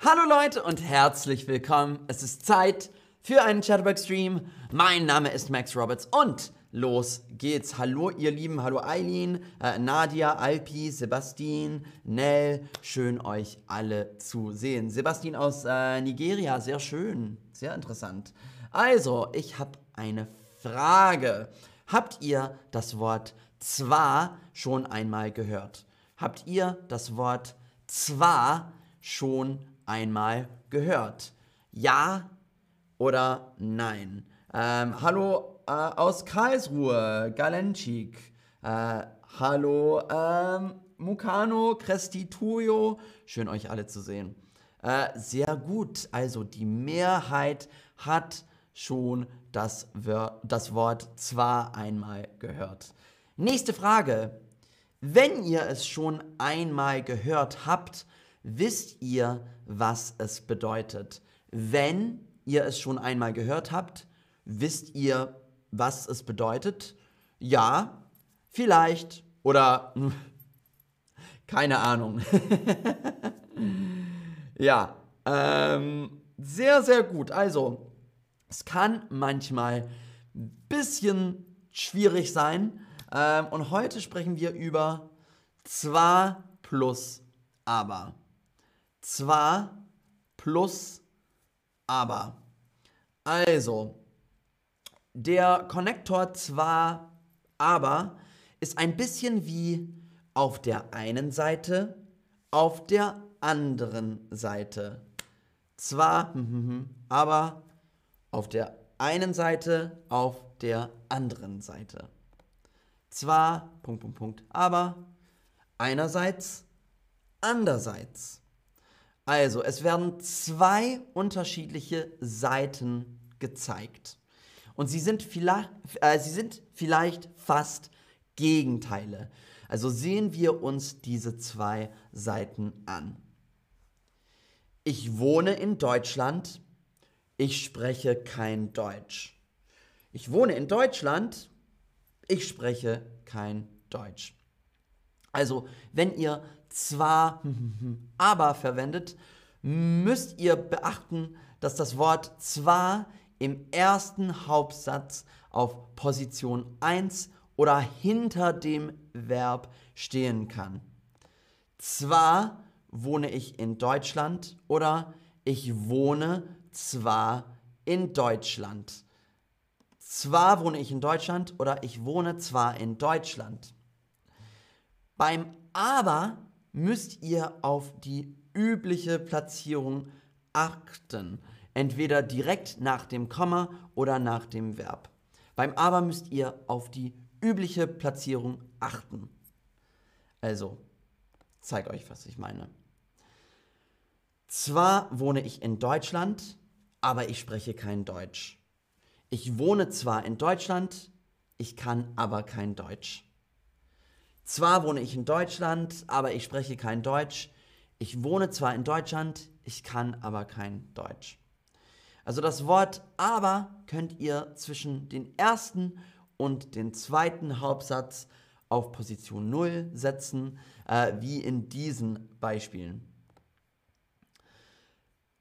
Hallo Leute und herzlich willkommen. Es ist Zeit für einen Chatterbox-Stream. Mein Name ist Max Roberts und los geht's. Hallo ihr Lieben, hallo Eileen, äh, Nadia, Alpi, Sebastian, Nell. Schön euch alle zu sehen. Sebastian aus äh, Nigeria, sehr schön, sehr interessant. Also, ich habe eine Frage. Habt ihr das Wort zwar schon einmal gehört? Habt ihr das Wort zwar schon einmal gehört? Ja oder nein? Ähm, hallo äh, aus Karlsruhe, Galenschik. Äh, hallo ähm, Mukano, Crestituyo. Schön euch alle zu sehen. Äh, sehr gut. Also die Mehrheit hat schon das, das Wort zwar einmal gehört. Nächste Frage. Wenn ihr es schon einmal gehört habt, wisst ihr, was es bedeutet. Wenn ihr es schon einmal gehört habt, wisst ihr, was es bedeutet. Ja, vielleicht oder keine Ahnung. ja, ähm, sehr, sehr gut. Also, es kann manchmal ein bisschen schwierig sein. Ähm, und heute sprechen wir über zwar plus aber. Zwar plus aber. Also, der Konnektor zwar aber ist ein bisschen wie auf der einen Seite, auf der anderen Seite. Zwar, aber auf der einen Seite, auf der anderen Seite. Zwar, Punkt, Punkt, Punkt, aber einerseits, andererseits. Also, es werden zwei unterschiedliche Seiten gezeigt. Und sie sind vielleicht, äh, sie sind vielleicht fast Gegenteile. Also sehen wir uns diese zwei Seiten an. Ich wohne in Deutschland, ich spreche kein Deutsch. Ich wohne in Deutschland, ich spreche kein Deutsch. Also, wenn ihr zwar aber verwendet, müsst ihr beachten, dass das Wort zwar im ersten Hauptsatz auf Position 1 oder hinter dem Verb stehen kann. Zwar wohne ich in Deutschland oder ich wohne zwar in Deutschland. Zwar wohne ich in Deutschland oder ich wohne zwar in Deutschland. Beim aber müsst ihr auf die übliche Platzierung achten. Entweder direkt nach dem Komma oder nach dem Verb. Beim aber müsst ihr auf die übliche Platzierung achten. Also, zeige euch, was ich meine. Zwar wohne ich in Deutschland, aber ich spreche kein Deutsch. Ich wohne zwar in Deutschland, ich kann aber kein Deutsch. Zwar wohne ich in Deutschland, aber ich spreche kein Deutsch. Ich wohne zwar in Deutschland, ich kann aber kein Deutsch. Also das Wort aber könnt ihr zwischen den ersten und den zweiten Hauptsatz auf Position 0 setzen, äh, wie in diesen Beispielen.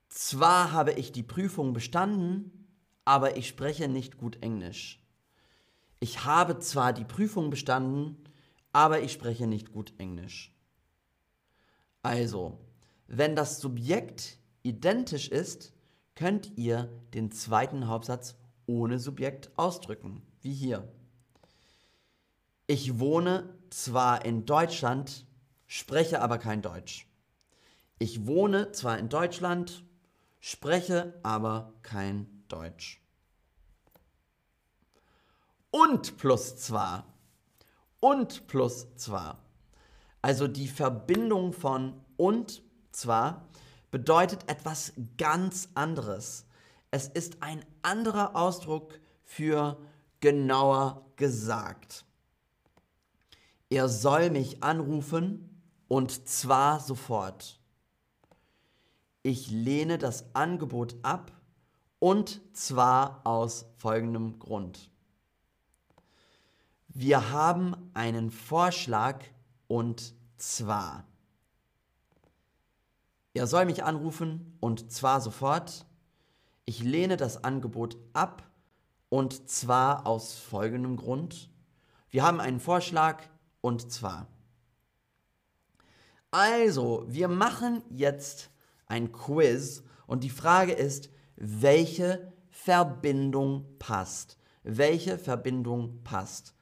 Zwar habe ich die Prüfung bestanden, aber ich spreche nicht gut Englisch. Ich habe zwar die Prüfung bestanden, aber ich spreche nicht gut Englisch. Also, wenn das Subjekt identisch ist, könnt ihr den zweiten Hauptsatz ohne Subjekt ausdrücken, wie hier. Ich wohne zwar in Deutschland, spreche aber kein Deutsch. Ich wohne zwar in Deutschland, spreche aber kein Deutsch. Und plus zwar und plus zwar. Also die Verbindung von und zwar bedeutet etwas ganz anderes. Es ist ein anderer Ausdruck für genauer gesagt. Er soll mich anrufen und zwar sofort. Ich lehne das Angebot ab und zwar aus folgendem Grund. Wir haben einen Vorschlag und zwar. Er soll mich anrufen und zwar sofort. Ich lehne das Angebot ab und zwar aus folgendem Grund. Wir haben einen Vorschlag und zwar. Also, wir machen jetzt ein Quiz und die Frage ist, welche Verbindung passt? Welche Verbindung passt?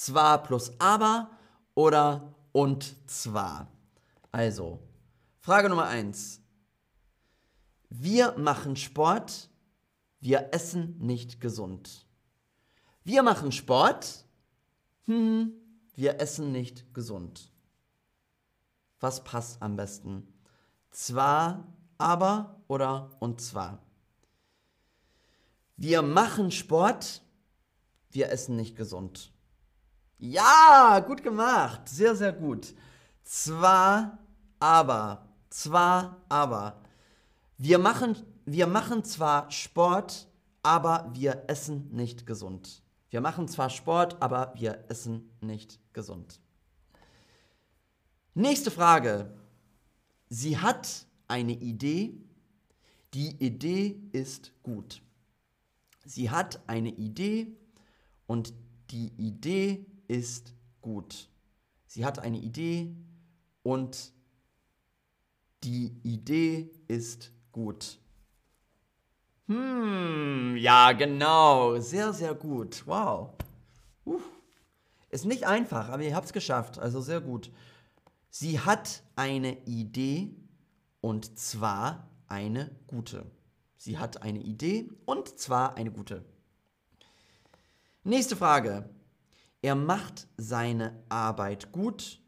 Zwar plus aber oder und zwar? Also, Frage Nummer eins: Wir machen Sport, wir essen nicht gesund. Wir machen Sport, hm, wir essen nicht gesund. Was passt am besten? Zwar, aber oder und zwar? Wir machen Sport, wir essen nicht gesund. Ja, gut gemacht. Sehr, sehr gut. Zwar, aber. Zwar, aber. Wir machen, wir machen zwar Sport, aber wir essen nicht gesund. Wir machen zwar Sport, aber wir essen nicht gesund. Nächste Frage. Sie hat eine Idee. Die Idee ist gut. Sie hat eine Idee und die Idee ist gut. Sie hat eine Idee und die Idee ist gut. Hm, ja, genau. Sehr, sehr gut. Wow. Uh. Ist nicht einfach, aber ihr habt es geschafft. Also sehr gut. Sie hat eine Idee und zwar eine gute. Sie hat eine Idee und zwar eine gute. Nächste Frage. Er macht seine Arbeit gut,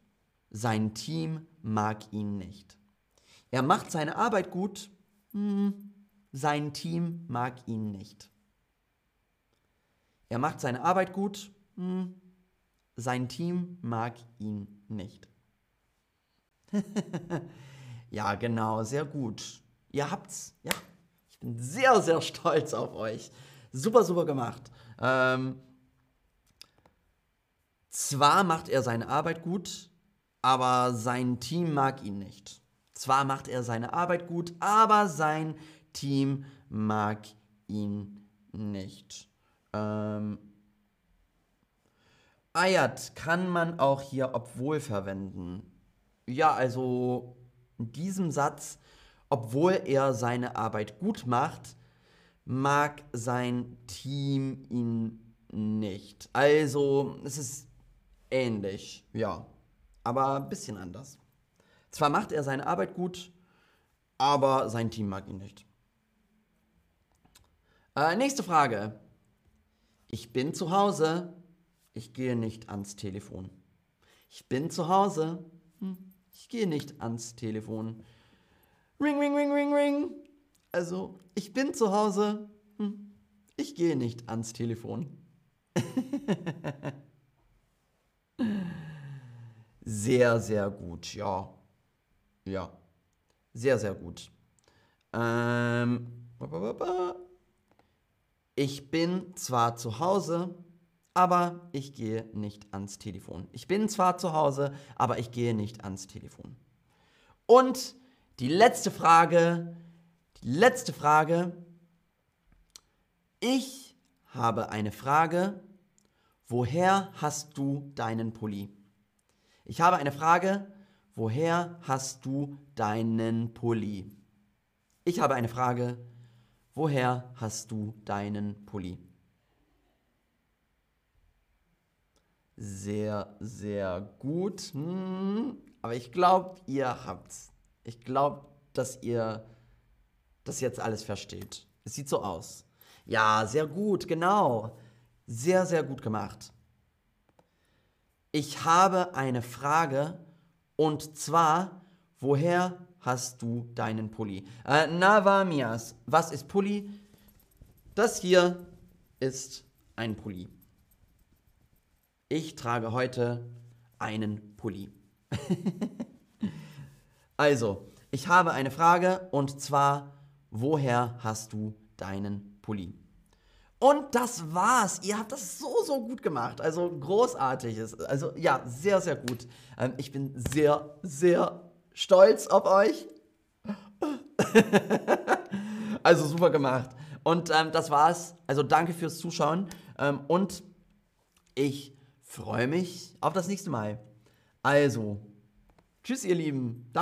sein Team mag ihn nicht. Er macht seine Arbeit gut, hm, sein Team mag ihn nicht. Er macht seine Arbeit gut, hm, sein Team mag ihn nicht. ja, genau, sehr gut. Ihr habt's. Ja, ich bin sehr, sehr stolz auf euch. Super, super gemacht. Ähm, zwar macht er seine Arbeit gut, aber sein Team mag ihn nicht. Zwar macht er seine Arbeit gut, aber sein Team mag ihn nicht. Ähm, Ayat kann man auch hier obwohl verwenden. Ja, also in diesem Satz, obwohl er seine Arbeit gut macht, mag sein Team ihn nicht. Also es ist ähnlich, ja, aber ein bisschen anders. Zwar macht er seine Arbeit gut, aber sein Team mag ihn nicht. Äh, nächste Frage. Ich bin zu Hause, ich gehe nicht ans Telefon. Ich bin zu Hause, hm, ich gehe nicht ans Telefon. Ring, ring, ring, ring, ring. Also, ich bin zu Hause, hm, ich gehe nicht ans Telefon. Sehr, sehr gut, ja. Ja. Sehr, sehr gut. Ähm, ich bin zwar zu Hause, aber ich gehe nicht ans Telefon. Ich bin zwar zu Hause, aber ich gehe nicht ans Telefon. Und die letzte Frage, die letzte Frage. Ich habe eine Frage. Woher hast du deinen Pulli? Ich habe eine Frage. Woher hast du deinen Pulli? Ich habe eine Frage. Woher hast du deinen Pulli? Sehr, sehr gut. Hm, aber ich glaube, ihr habt's. Ich glaube, dass ihr das jetzt alles versteht. Es sieht so aus. Ja, sehr gut, genau. Sehr, sehr gut gemacht. Ich habe eine Frage und zwar, woher hast du deinen Pulli? Äh, Navamias, was ist Pulli? Das hier ist ein Pulli. Ich trage heute einen Pulli. also, ich habe eine Frage und zwar, woher hast du deinen Pulli? Und das war's. Ihr habt das so, so gut gemacht. Also großartig. Also ja, sehr, sehr gut. Ähm, ich bin sehr, sehr stolz auf euch. also super gemacht. Und ähm, das war's. Also danke fürs Zuschauen. Ähm, und ich freue mich auf das nächste Mal. Also, tschüss, ihr Lieben. Danke.